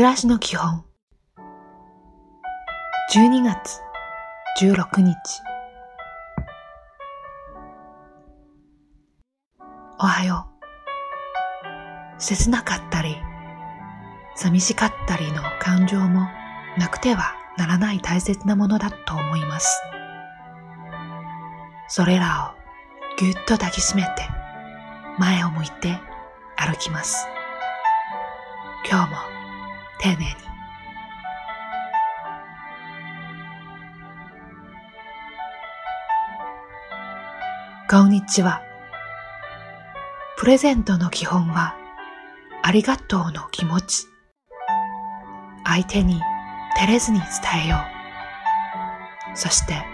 暮らしの基本12月16日おはよう切なかったり寂しかったりの感情もなくてはならない大切なものだと思います。それらをぎゅっと抱きしめて前を向いて歩きます。今日も丁寧に。こんにちは。プレゼントの基本はありがとうの気持ち。相手に照れずに伝えよう。そして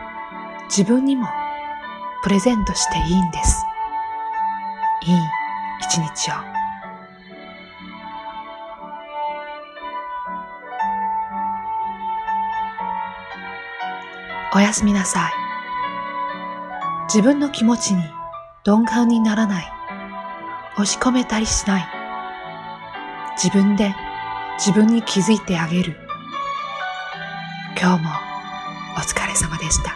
自分にもプレゼントしていいんです。いい一日を。おやすみなさい。自分の気持ちに鈍感にならない。押し込めたりしない。自分で自分に気づいてあげる。今日もお疲れ様でした。